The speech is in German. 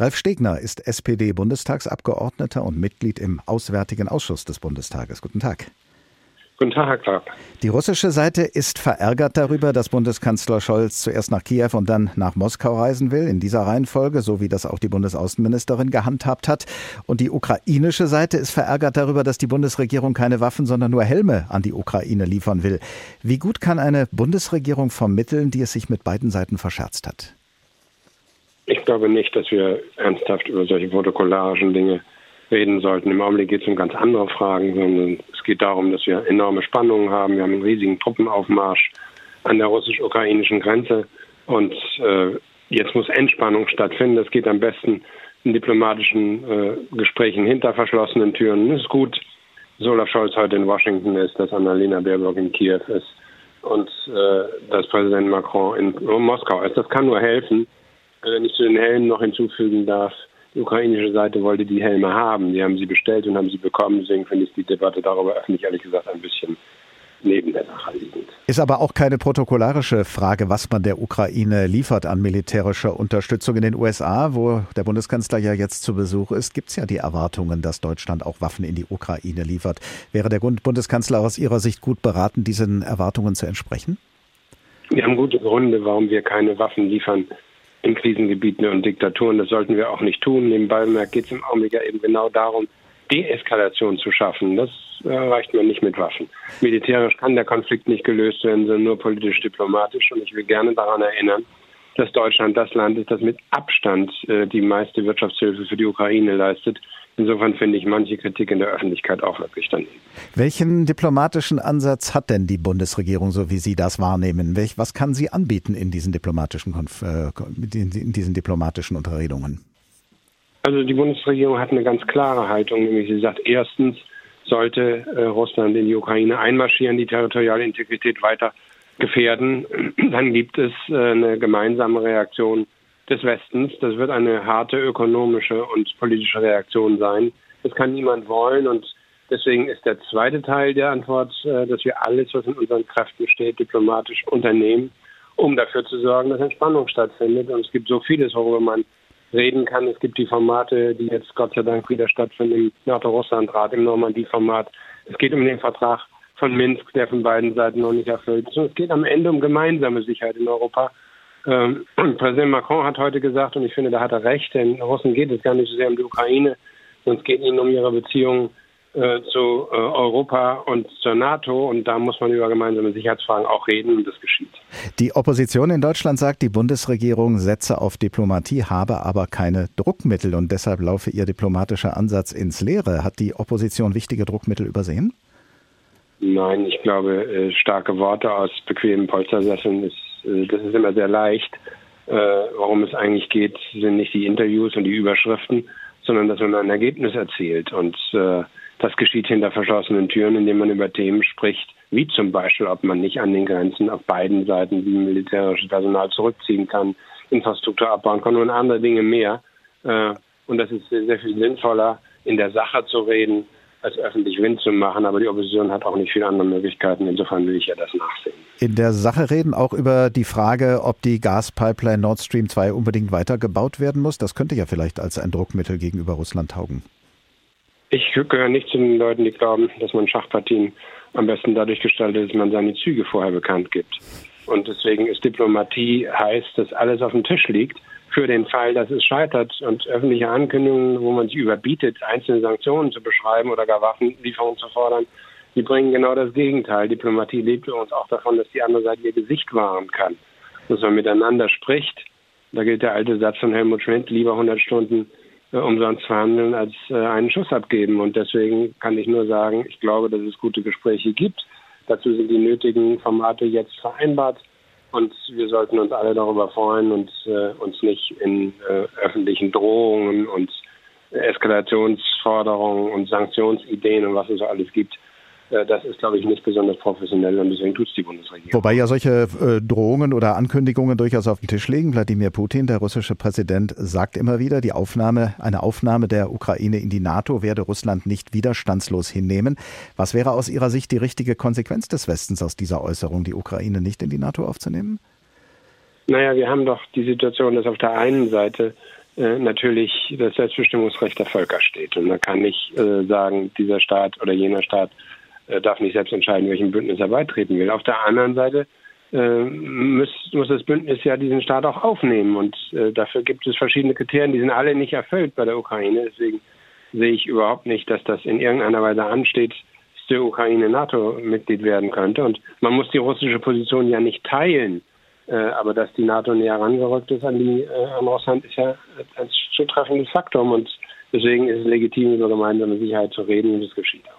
Ralf Stegner ist SPD-Bundestagsabgeordneter und Mitglied im Auswärtigen Ausschuss des Bundestages. Guten Tag. Guten Tag, Herr Clark. Die russische Seite ist verärgert darüber, dass Bundeskanzler Scholz zuerst nach Kiew und dann nach Moskau reisen will, in dieser Reihenfolge, so wie das auch die Bundesaußenministerin gehandhabt hat. Und die ukrainische Seite ist verärgert darüber, dass die Bundesregierung keine Waffen, sondern nur Helme an die Ukraine liefern will. Wie gut kann eine Bundesregierung vermitteln, die es sich mit beiden Seiten verscherzt hat? Ich glaube nicht, dass wir ernsthaft über solche protokollarischen Dinge reden sollten. Im Augenblick geht es um ganz andere Fragen, sondern es geht darum, dass wir enorme Spannungen haben. Wir haben einen riesigen Truppenaufmarsch an der russisch-ukrainischen Grenze und äh, jetzt muss Entspannung stattfinden. Das geht am besten in diplomatischen äh, Gesprächen hinter verschlossenen Türen. Es ist gut, dass Olaf Scholz heute in Washington ist, dass Annalena Baerbock in Kiew ist und äh, dass Präsident Macron in Moskau ist. Das kann nur helfen. Wenn ich zu den Helmen noch hinzufügen darf, die ukrainische Seite wollte die Helme haben. Die haben sie bestellt und haben sie bekommen. Deswegen finde ich die Debatte darüber öffentlich, ehrlich gesagt, ein bisschen neben der Sache liegend. Ist aber auch keine protokollarische Frage, was man der Ukraine liefert an militärischer Unterstützung. In den USA, wo der Bundeskanzler ja jetzt zu Besuch ist, gibt es ja die Erwartungen, dass Deutschland auch Waffen in die Ukraine liefert. Wäre der Bundeskanzler aus Ihrer Sicht gut beraten, diesen Erwartungen zu entsprechen? Wir haben gute Gründe, warum wir keine Waffen liefern in Krisengebieten und Diktaturen. Das sollten wir auch nicht tun. Nebenbei geht es im Augenblick ja eben genau darum, Deeskalation zu schaffen. Das erreicht man nicht mit Waffen. Militärisch kann der Konflikt nicht gelöst werden, sondern nur politisch-diplomatisch. Und ich will gerne daran erinnern, dass Deutschland das Land ist, das mit Abstand äh, die meiste Wirtschaftshilfe für die Ukraine leistet. Insofern finde ich manche Kritik in der Öffentlichkeit auch wirklich daneben. Welchen diplomatischen Ansatz hat denn die Bundesregierung, so wie Sie das wahrnehmen? Welch, was kann sie anbieten in diesen diplomatischen, äh, in diesen diplomatischen Unterredungen? Also die Bundesregierung hat eine ganz klare Haltung, nämlich sie sagt, erstens sollte äh, Russland in die Ukraine einmarschieren, die territoriale Integrität weiter gefährden. Dann gibt es äh, eine gemeinsame Reaktion des Westens. Das wird eine harte ökonomische und politische Reaktion sein. Das kann niemand wollen und deswegen ist der zweite Teil der Antwort, äh, dass wir alles, was in unseren Kräften steht, diplomatisch unternehmen, um dafür zu sorgen, dass Entspannung stattfindet. Und es gibt so vieles, worüber man reden kann. Es gibt die Formate, die jetzt Gott sei Dank wieder stattfinden im NATO-Russland-Rat, im Normandie-Format. Es geht um den Vertrag von Minsk, der von beiden Seiten noch nicht erfüllt ist. Es geht am Ende um gemeinsame Sicherheit in Europa. Ähm, Präsident Macron hat heute gesagt, und ich finde, da hat er recht, denn Russen geht es gar nicht so sehr um die Ukraine, sondern es geht ihnen um ihre Beziehungen äh, zu äh, Europa und zur NATO. Und da muss man über gemeinsame Sicherheitsfragen auch reden und das geschieht. Die Opposition in Deutschland sagt, die Bundesregierung setze auf Diplomatie, habe aber keine Druckmittel und deshalb laufe ihr diplomatischer Ansatz ins Leere. Hat die Opposition wichtige Druckmittel übersehen? Nein, ich glaube, äh, starke Worte aus bequemen Polstersesseln ist äh, das ist immer sehr leicht. Äh, worum es eigentlich geht, sind nicht die Interviews und die Überschriften, sondern dass man ein Ergebnis erzielt. Und das geschieht hinter verschlossenen Türen, indem man über Themen spricht, wie zum Beispiel, ob man nicht an den Grenzen auf beiden Seiten militärisches Personal zurückziehen kann, Infrastruktur abbauen kann und andere Dinge mehr. und das ist sehr viel sinnvoller, in der Sache zu reden, als öffentlich Wind zu machen. Aber die Opposition hat auch nicht viele andere Möglichkeiten. Insofern will ich ja das nachsehen. In der Sache reden auch über die Frage, ob die Gaspipeline Nord Stream 2 unbedingt weitergebaut werden muss. Das könnte ja vielleicht als ein Druckmittel gegenüber Russland taugen. Ich gehöre nicht zu den Leuten, die glauben, dass man Schachpartien am besten dadurch gestaltet, dass man seine Züge vorher bekannt gibt. Und deswegen ist Diplomatie heißt, dass alles auf dem Tisch liegt für den Fall, dass es scheitert und öffentliche Ankündigungen, wo man sich überbietet, einzelne Sanktionen zu beschreiben oder gar Waffenlieferungen zu fordern, die bringen genau das Gegenteil. Diplomatie lebt uns auch davon, dass die andere Seite ihr Gesicht wahren kann, dass man miteinander spricht. Da gilt der alte Satz von Helmut Schmidt, lieber 100 Stunden äh, umsonst verhandeln als äh, einen Schuss abgeben. Und deswegen kann ich nur sagen, ich glaube, dass es gute Gespräche gibt. Dazu sind die nötigen Formate jetzt vereinbart. Und wir sollten uns alle darüber freuen und äh, uns nicht in äh, öffentlichen Drohungen und Eskalationsforderungen und Sanktionsideen und was es alles gibt. Äh, das ist, glaube ich, nicht besonders professionell und deswegen tut es die Bundesregierung. Wobei ja solche äh, Drohungen oder Ankündigungen durchaus auf den Tisch liegen. Wladimir Putin, der russische Präsident, sagt immer wieder, die Aufnahme, eine Aufnahme der Ukraine in die NATO werde Russland nicht widerstandslos hinnehmen. Was wäre aus Ihrer Sicht die richtige Konsequenz des Westens aus dieser Äußerung, die Ukraine nicht in die NATO aufzunehmen? Naja, wir haben doch die Situation, dass auf der einen Seite äh, natürlich das Selbstbestimmungsrecht der Völker steht. Und man kann nicht äh, sagen, dieser Staat oder jener Staat darf nicht selbst entscheiden, welchem Bündnis er beitreten will. Auf der anderen Seite äh, muss, muss das Bündnis ja diesen Staat auch aufnehmen. Und äh, dafür gibt es verschiedene Kriterien, die sind alle nicht erfüllt bei der Ukraine. Deswegen sehe ich überhaupt nicht, dass das in irgendeiner Weise ansteht, dass die Ukraine NATO-Mitglied werden könnte. Und man muss die russische Position ja nicht teilen. Äh, aber dass die NATO näher herangerückt ist an, die, äh, an Russland, ist ja ein zutreffendes Faktum. Und deswegen ist es legitim, über gemeinsame Sicherheit zu reden und es geschieht auch.